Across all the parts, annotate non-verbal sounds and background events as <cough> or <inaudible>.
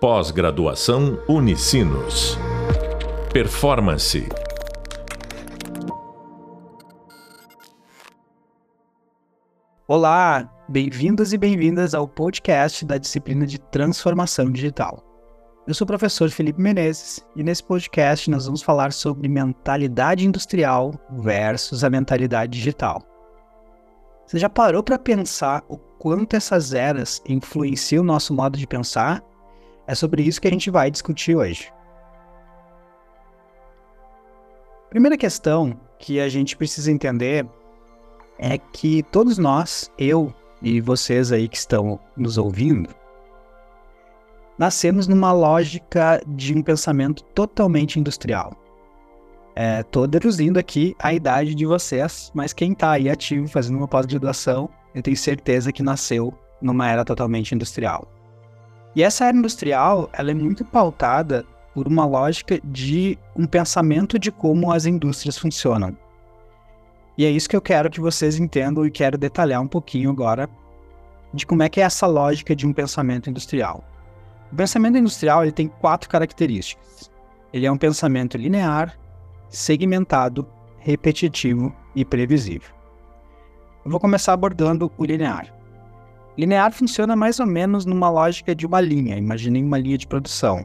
Pós-graduação Unicinos. Performance. Olá, bem-vindos e bem-vindas ao podcast da disciplina de Transformação Digital. Eu sou o professor Felipe Menezes e nesse podcast nós vamos falar sobre mentalidade industrial versus a mentalidade digital. Você já parou para pensar o quanto essas eras influenciam o nosso modo de pensar? É sobre isso que a gente vai discutir hoje. Primeira questão que a gente precisa entender é que todos nós, eu e vocês aí que estão nos ouvindo, nascemos numa lógica de um pensamento totalmente industrial. É, deduzindo aqui a idade de vocês, mas quem está aí ativo fazendo uma pós-graduação, eu tenho certeza que nasceu numa era totalmente industrial. E essa era industrial, ela é muito pautada por uma lógica de um pensamento de como as indústrias funcionam. E é isso que eu quero que vocês entendam e quero detalhar um pouquinho agora de como é que é essa lógica de um pensamento industrial. O pensamento industrial ele tem quatro características. Ele é um pensamento linear, segmentado, repetitivo e previsível. Eu vou começar abordando o linear. Linear funciona mais ou menos numa lógica de uma linha, imaginei uma linha de produção.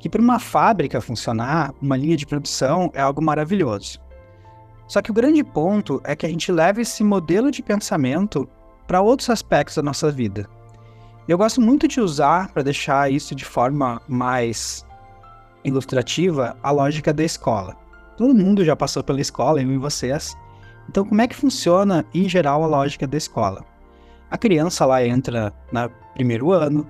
Que para uma fábrica funcionar, uma linha de produção é algo maravilhoso. Só que o grande ponto é que a gente leva esse modelo de pensamento para outros aspectos da nossa vida. Eu gosto muito de usar, para deixar isso de forma mais ilustrativa, a lógica da escola. Todo mundo já passou pela escola, eu e vocês. Então, como é que funciona, em geral, a lógica da escola? A criança lá entra no primeiro ano,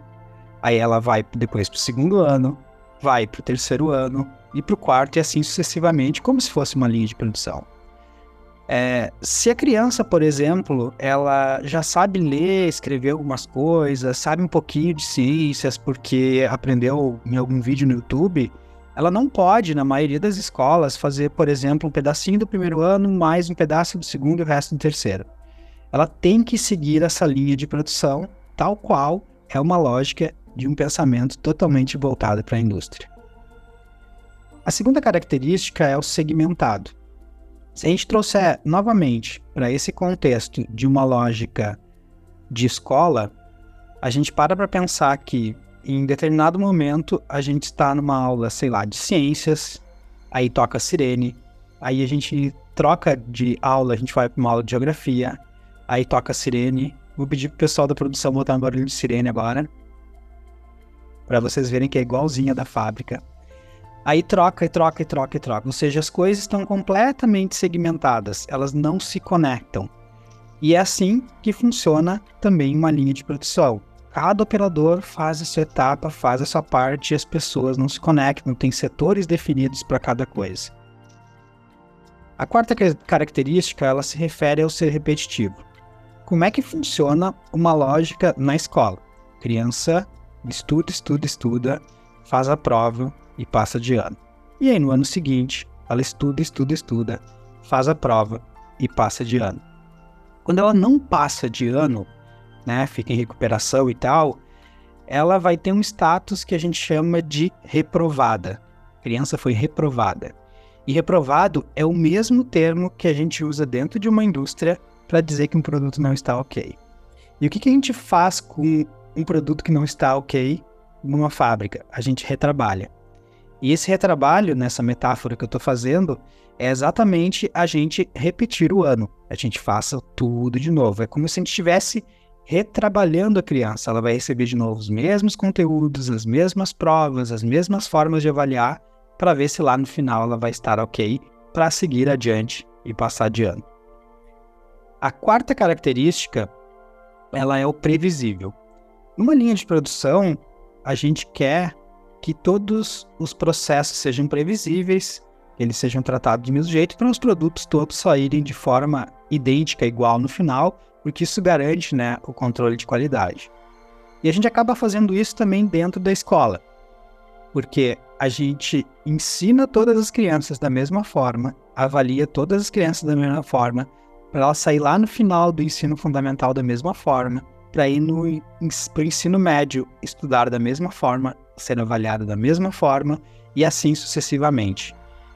aí ela vai depois para o segundo ano, vai para o terceiro ano e para o quarto e assim sucessivamente, como se fosse uma linha de produção. É, se a criança, por exemplo, ela já sabe ler, escrever algumas coisas, sabe um pouquinho de ciências porque aprendeu em algum vídeo no YouTube, ela não pode, na maioria das escolas, fazer, por exemplo, um pedacinho do primeiro ano, mais um pedaço do segundo e o resto do terceiro ela tem que seguir essa linha de produção, tal qual é uma lógica de um pensamento totalmente voltado para a indústria. A segunda característica é o segmentado. Se a gente trouxer novamente para esse contexto de uma lógica de escola, a gente para para pensar que em determinado momento a gente está numa aula, sei lá, de ciências, aí toca sirene, aí a gente troca de aula, a gente vai para uma aula de geografia, Aí toca a sirene. Vou pedir pro pessoal da produção botar um barulho de sirene agora. para vocês verem que é igualzinha da fábrica. Aí troca e troca e troca e troca. Ou seja, as coisas estão completamente segmentadas. Elas não se conectam. E é assim que funciona também uma linha de produção. Cada operador faz a sua etapa, faz a sua parte e as pessoas não se conectam, tem setores definidos para cada coisa. A quarta característica ela se refere ao ser repetitivo como é que funciona uma lógica na escola. Criança estuda, estuda, estuda, faz a prova e passa de ano. E aí no ano seguinte, ela estuda, estuda, estuda, faz a prova e passa de ano. Quando ela não passa de ano, né, fica em recuperação e tal, ela vai ter um status que a gente chama de reprovada. A criança foi reprovada. E reprovado é o mesmo termo que a gente usa dentro de uma indústria para dizer que um produto não está ok. E o que, que a gente faz com um produto que não está ok numa fábrica? A gente retrabalha. E esse retrabalho, nessa metáfora que eu estou fazendo, é exatamente a gente repetir o ano. A gente faça tudo de novo. É como se a gente estivesse retrabalhando a criança. Ela vai receber de novo os mesmos conteúdos, as mesmas provas, as mesmas formas de avaliar, para ver se lá no final ela vai estar ok para seguir adiante e passar de ano. A quarta característica, ela é o previsível. Numa linha de produção, a gente quer que todos os processos sejam previsíveis, eles sejam tratados do mesmo jeito, para os produtos todos saírem de forma idêntica, igual no final, porque isso garante né, o controle de qualidade. E a gente acaba fazendo isso também dentro da escola, porque a gente ensina todas as crianças da mesma forma, avalia todas as crianças da mesma forma, para ela sair lá no final do ensino fundamental da mesma forma, para ir no pro ensino médio estudar da mesma forma, ser avaliado da mesma forma e assim sucessivamente.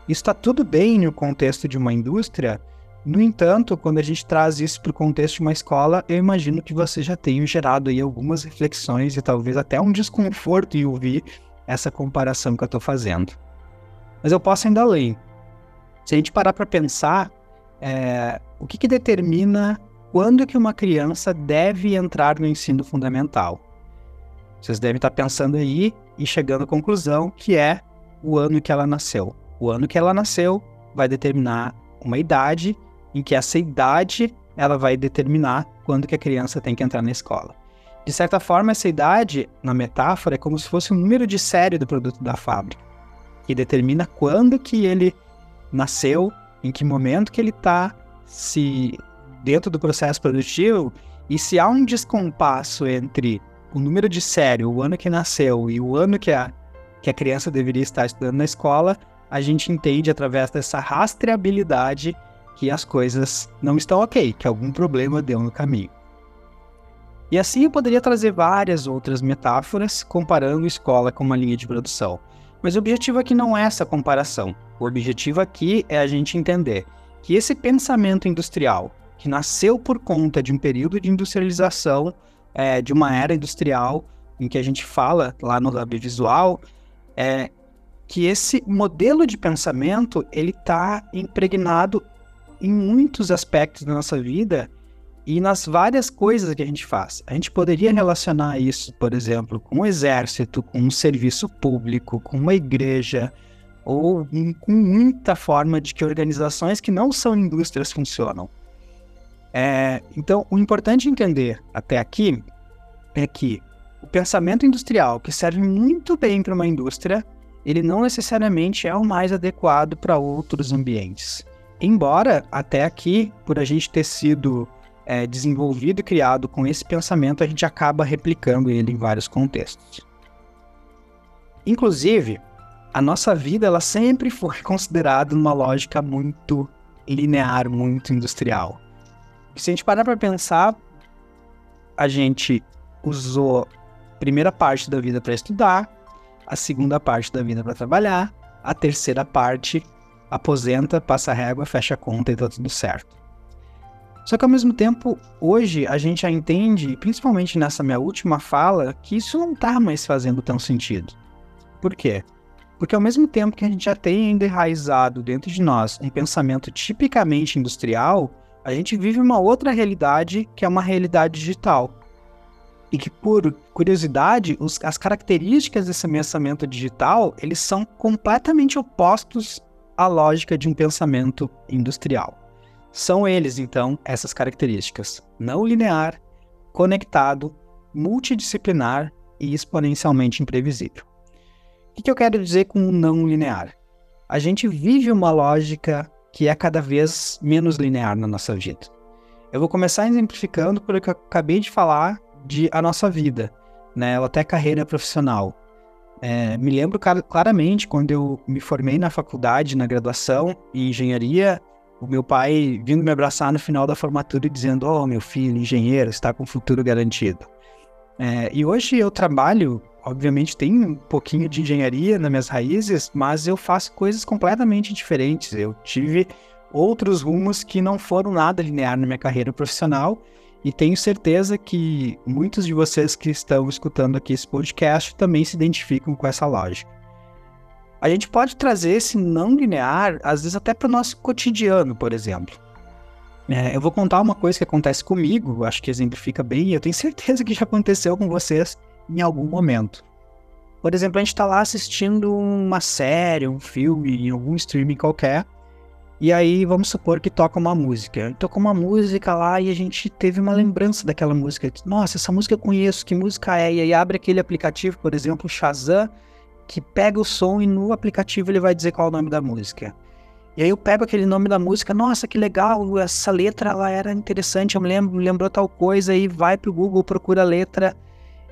Isso está tudo bem no contexto de uma indústria, no entanto, quando a gente traz isso para o contexto de uma escola, eu imagino que você já tenha gerado aí algumas reflexões e talvez até um desconforto em ouvir essa comparação que eu estou fazendo. Mas eu posso ainda além. Se a gente parar para pensar, é, o que, que determina quando que uma criança deve entrar no ensino fundamental? Vocês devem estar pensando aí e chegando à conclusão que é o ano que ela nasceu. O ano que ela nasceu vai determinar uma idade em que essa idade ela vai determinar quando que a criança tem que entrar na escola. De certa forma, essa idade, na metáfora, é como se fosse o número de série do produto da fábrica, que determina quando que ele nasceu, em que momento que ele está se dentro do processo produtivo, e se há um descompasso entre o número de série, o ano que nasceu e o ano que a, que a criança deveria estar estudando na escola, a gente entende através dessa rastreabilidade que as coisas não estão ok, que algum problema deu no caminho. E assim eu poderia trazer várias outras metáforas comparando escola com uma linha de produção. Mas o objetivo aqui não é essa comparação. O objetivo aqui é a gente entender que esse pensamento industrial, que nasceu por conta de um período de industrialização, é, de uma era industrial, em que a gente fala lá no Lab Visual, é que esse modelo de pensamento ele está impregnado em muitos aspectos da nossa vida e nas várias coisas que a gente faz. A gente poderia relacionar isso, por exemplo, com o exército, com um serviço público, com uma igreja, ou com muita forma de que organizações que não são indústrias funcionam. É, então, o importante entender até aqui é que o pensamento industrial, que serve muito bem para uma indústria, ele não necessariamente é o mais adequado para outros ambientes. Embora até aqui, por a gente ter sido é, desenvolvido e criado com esse pensamento, a gente acaba replicando ele em vários contextos. Inclusive, a nossa vida ela sempre foi <laughs> considerada uma lógica muito linear, muito industrial. Se a gente parar para pensar, a gente usou a primeira parte da vida para estudar, a segunda parte da vida para trabalhar, a terceira parte aposenta, passa régua, fecha a conta e tá tudo certo. Só que ao mesmo tempo, hoje a gente já entende, principalmente nessa minha última fala, que isso não tá mais fazendo tão sentido. Por quê? Porque ao mesmo tempo que a gente já tem enraizado dentro de nós um pensamento tipicamente industrial, a gente vive uma outra realidade que é uma realidade digital. E que, por curiosidade, os, as características desse pensamento digital, eles são completamente opostos a lógica de um pensamento industrial. São eles, então, essas características: não linear, conectado, multidisciplinar e exponencialmente imprevisível. O que eu quero dizer com não linear? A gente vive uma lógica que é cada vez menos linear na nossa vida. Eu vou começar exemplificando pelo que eu acabei de falar de a nossa vida, né, ou até carreira profissional. É, me lembro claramente quando eu me formei na faculdade, na graduação em engenharia, o meu pai vindo me abraçar no final da formatura e dizendo: Oh, meu filho, engenheiro, está com futuro garantido. É, e hoje eu trabalho, obviamente, tem um pouquinho de engenharia nas minhas raízes, mas eu faço coisas completamente diferentes. Eu tive outros rumos que não foram nada linear na minha carreira profissional e tenho certeza que muitos de vocês que estão escutando aqui esse podcast também se identificam com essa lógica. A gente pode trazer esse não linear, às vezes até para o nosso cotidiano, por exemplo. É, eu vou contar uma coisa que acontece comigo, acho que exemplifica bem, e eu tenho certeza que já aconteceu com vocês em algum momento. Por exemplo, a gente está lá assistindo uma série, um filme, em algum streaming qualquer, e aí, vamos supor que toca uma música. Tocou uma música lá e a gente teve uma lembrança daquela música. Nossa, essa música eu conheço, que música é? E aí abre aquele aplicativo, por exemplo, Shazam, que pega o som e no aplicativo ele vai dizer qual é o nome da música. E aí eu pego aquele nome da música, nossa, que legal, essa letra ela era interessante, eu me lembro, lembrou tal coisa, e vai pro Google, procura a letra,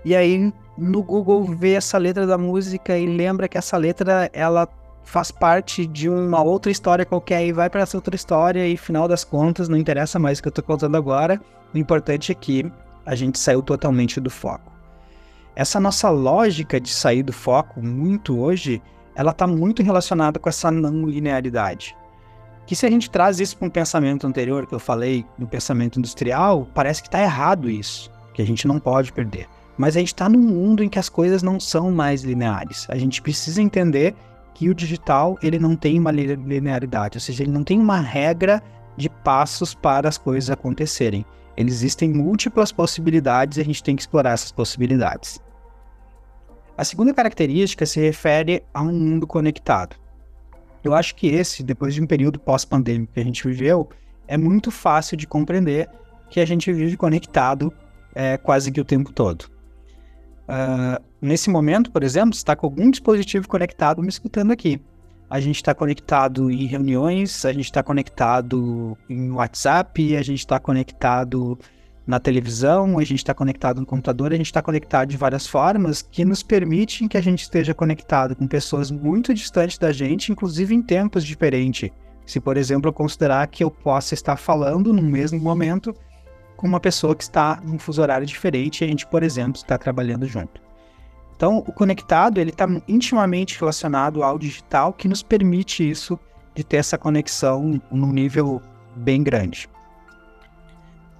e aí no Google vê essa letra da música e lembra que essa letra ela faz parte de uma outra história qualquer e vai para essa outra história e final das contas não interessa mais o que eu tô contando agora. O importante é que a gente saiu totalmente do foco. Essa nossa lógica de sair do foco muito hoje, ela está muito relacionada com essa não linearidade. Que se a gente traz isso para um pensamento anterior que eu falei, no pensamento industrial, parece que está errado isso, que a gente não pode perder. Mas a gente está num mundo em que as coisas não são mais lineares. A gente precisa entender que o digital ele não tem uma linearidade, ou seja, ele não tem uma regra de passos para as coisas acontecerem. Existem múltiplas possibilidades e a gente tem que explorar essas possibilidades. A segunda característica se refere a um mundo conectado. Eu acho que esse, depois de um período pós-pandêmico que a gente viveu, é muito fácil de compreender que a gente vive conectado é, quase que o tempo todo. Uh, nesse momento, por exemplo, está com algum dispositivo conectado me escutando aqui. A gente está conectado em reuniões, a gente está conectado em WhatsApp, a gente está conectado na televisão, a gente está conectado no computador, a gente está conectado de várias formas que nos permitem que a gente esteja conectado com pessoas muito distantes da gente, inclusive em tempos diferentes. Se, por exemplo, eu considerar que eu possa estar falando no mesmo momento com uma pessoa que está num fuso horário diferente e a gente, por exemplo, está trabalhando junto. Então, o conectado ele está intimamente relacionado ao digital, que nos permite isso de ter essa conexão num nível bem grande.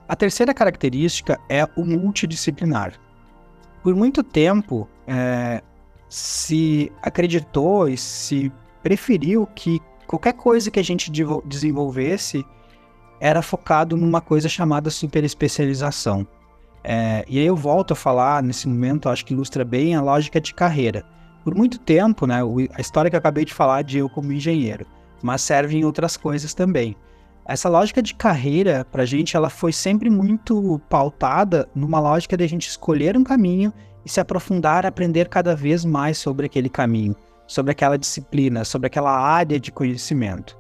A terceira característica é o multidisciplinar. Por muito tempo, é, se acreditou e se preferiu que qualquer coisa que a gente desenvolvesse era focado numa coisa chamada superespecialização. É, e aí eu volto a falar nesse momento, acho que ilustra bem a lógica de carreira. Por muito tempo, né, a história que eu acabei de falar de eu como engenheiro, mas serve em outras coisas também. Essa lógica de carreira, para a gente, ela foi sempre muito pautada numa lógica de a gente escolher um caminho e se aprofundar, aprender cada vez mais sobre aquele caminho, sobre aquela disciplina, sobre aquela área de conhecimento.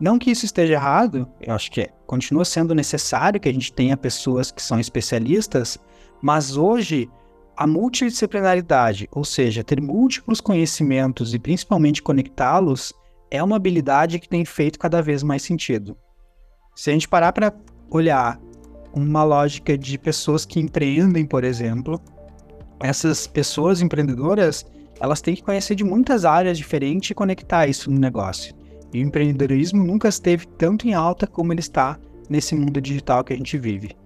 Não que isso esteja errado, eu acho que continua sendo necessário que a gente tenha pessoas que são especialistas, mas hoje a multidisciplinaridade, ou seja, ter múltiplos conhecimentos e principalmente conectá-los, é uma habilidade que tem feito cada vez mais sentido. Se a gente parar para olhar uma lógica de pessoas que empreendem, por exemplo, essas pessoas empreendedoras, elas têm que conhecer de muitas áreas diferentes e conectar isso no negócio. E o empreendedorismo nunca esteve tanto em alta como ele está nesse mundo digital que a gente vive.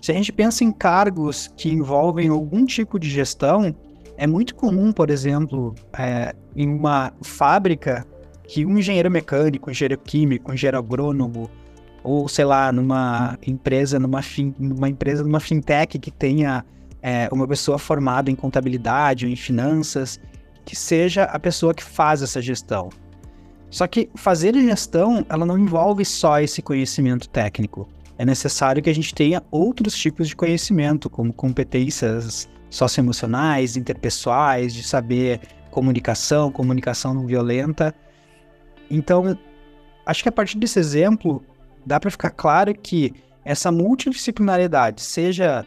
Se a gente pensa em cargos que envolvem algum tipo de gestão, é muito comum, por exemplo, é, em uma fábrica, que um engenheiro mecânico, um engenheiro químico, um engenheiro agrônomo, ou sei lá, numa empresa, numa, fin, numa empresa, numa fintech que tenha é, uma pessoa formada em contabilidade ou em finanças, que seja a pessoa que faz essa gestão. Só que fazer gestão, ela não envolve só esse conhecimento técnico. É necessário que a gente tenha outros tipos de conhecimento, como competências socioemocionais, interpessoais, de saber comunicação, comunicação não violenta. Então, acho que a partir desse exemplo, dá para ficar claro que essa multidisciplinaridade, seja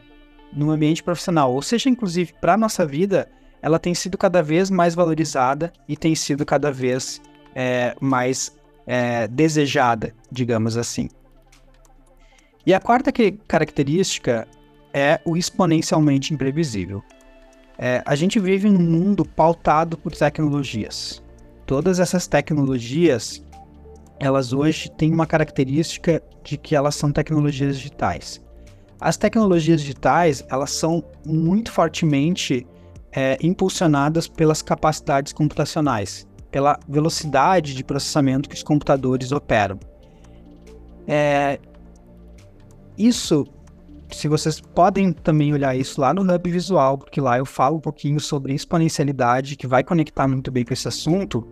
no ambiente profissional, ou seja, inclusive para a nossa vida, ela tem sido cada vez mais valorizada e tem sido cada vez é, mais é, desejada, digamos assim. E a quarta que, característica é o exponencialmente imprevisível. É, a gente vive num mundo pautado por tecnologias. Todas essas tecnologias, elas hoje têm uma característica de que elas são tecnologias digitais. As tecnologias digitais, elas são muito fortemente é, impulsionadas pelas capacidades computacionais pela velocidade de processamento que os computadores operam. É, isso, se vocês podem também olhar isso lá no Hub Visual, porque lá eu falo um pouquinho sobre exponencialidade, que vai conectar muito bem com esse assunto,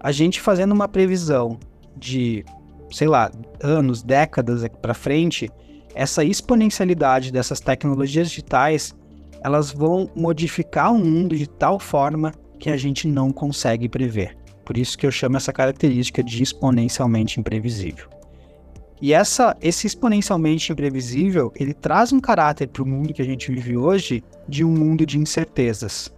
a gente fazendo uma previsão de, sei lá, anos, décadas para frente, essa exponencialidade dessas tecnologias digitais, elas vão modificar o mundo de tal forma que a gente não consegue prever. Por isso que eu chamo essa característica de exponencialmente imprevisível. E essa, esse exponencialmente imprevisível, ele traz um caráter para o mundo que a gente vive hoje de um mundo de incertezas.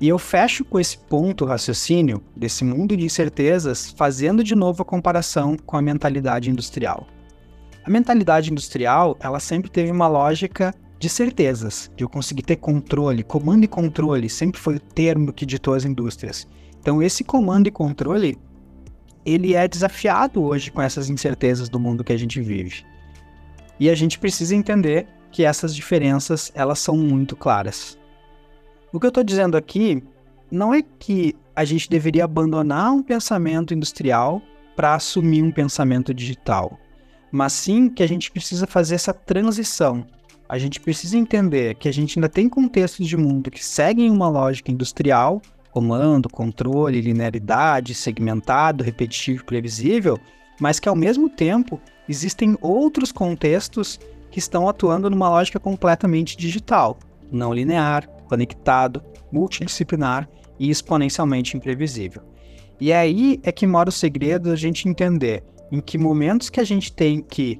E eu fecho com esse ponto raciocínio desse mundo de incertezas, fazendo de novo a comparação com a mentalidade industrial. A mentalidade industrial, ela sempre teve uma lógica de certezas, de eu conseguir ter controle, comando e controle, sempre foi o termo que ditou as indústrias. Então esse comando e controle, ele é desafiado hoje com essas incertezas do mundo que a gente vive. E a gente precisa entender que essas diferenças, elas são muito claras. O que eu estou dizendo aqui não é que a gente deveria abandonar um pensamento industrial para assumir um pensamento digital, mas sim que a gente precisa fazer essa transição. A gente precisa entender que a gente ainda tem contextos de mundo que seguem uma lógica industrial, comando, controle, linearidade, segmentado, repetitivo, previsível, mas que ao mesmo tempo existem outros contextos que estão atuando numa lógica completamente digital, não linear, conectado, multidisciplinar e exponencialmente imprevisível. E aí é que mora o segredo da gente entender em que momentos que a gente tem que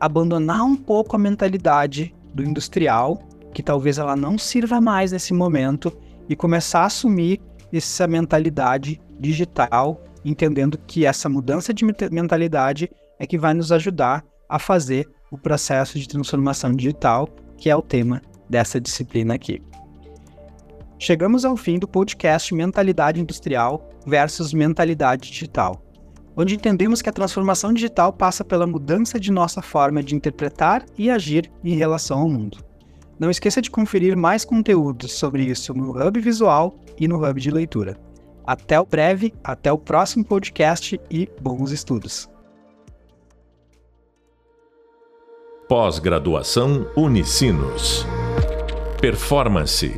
abandonar um pouco a mentalidade do industrial, que talvez ela não sirva mais nesse momento, e começar a assumir essa mentalidade digital, entendendo que essa mudança de mentalidade é que vai nos ajudar a fazer o processo de transformação digital, que é o tema dessa disciplina aqui. Chegamos ao fim do podcast Mentalidade Industrial versus Mentalidade Digital, onde entendemos que a transformação digital passa pela mudança de nossa forma de interpretar e agir em relação ao mundo. Não esqueça de conferir mais conteúdos sobre isso no Hub Visual e no Hub de Leitura. Até o breve, até o próximo podcast e bons estudos. Pós-graduação Unicinos. Performance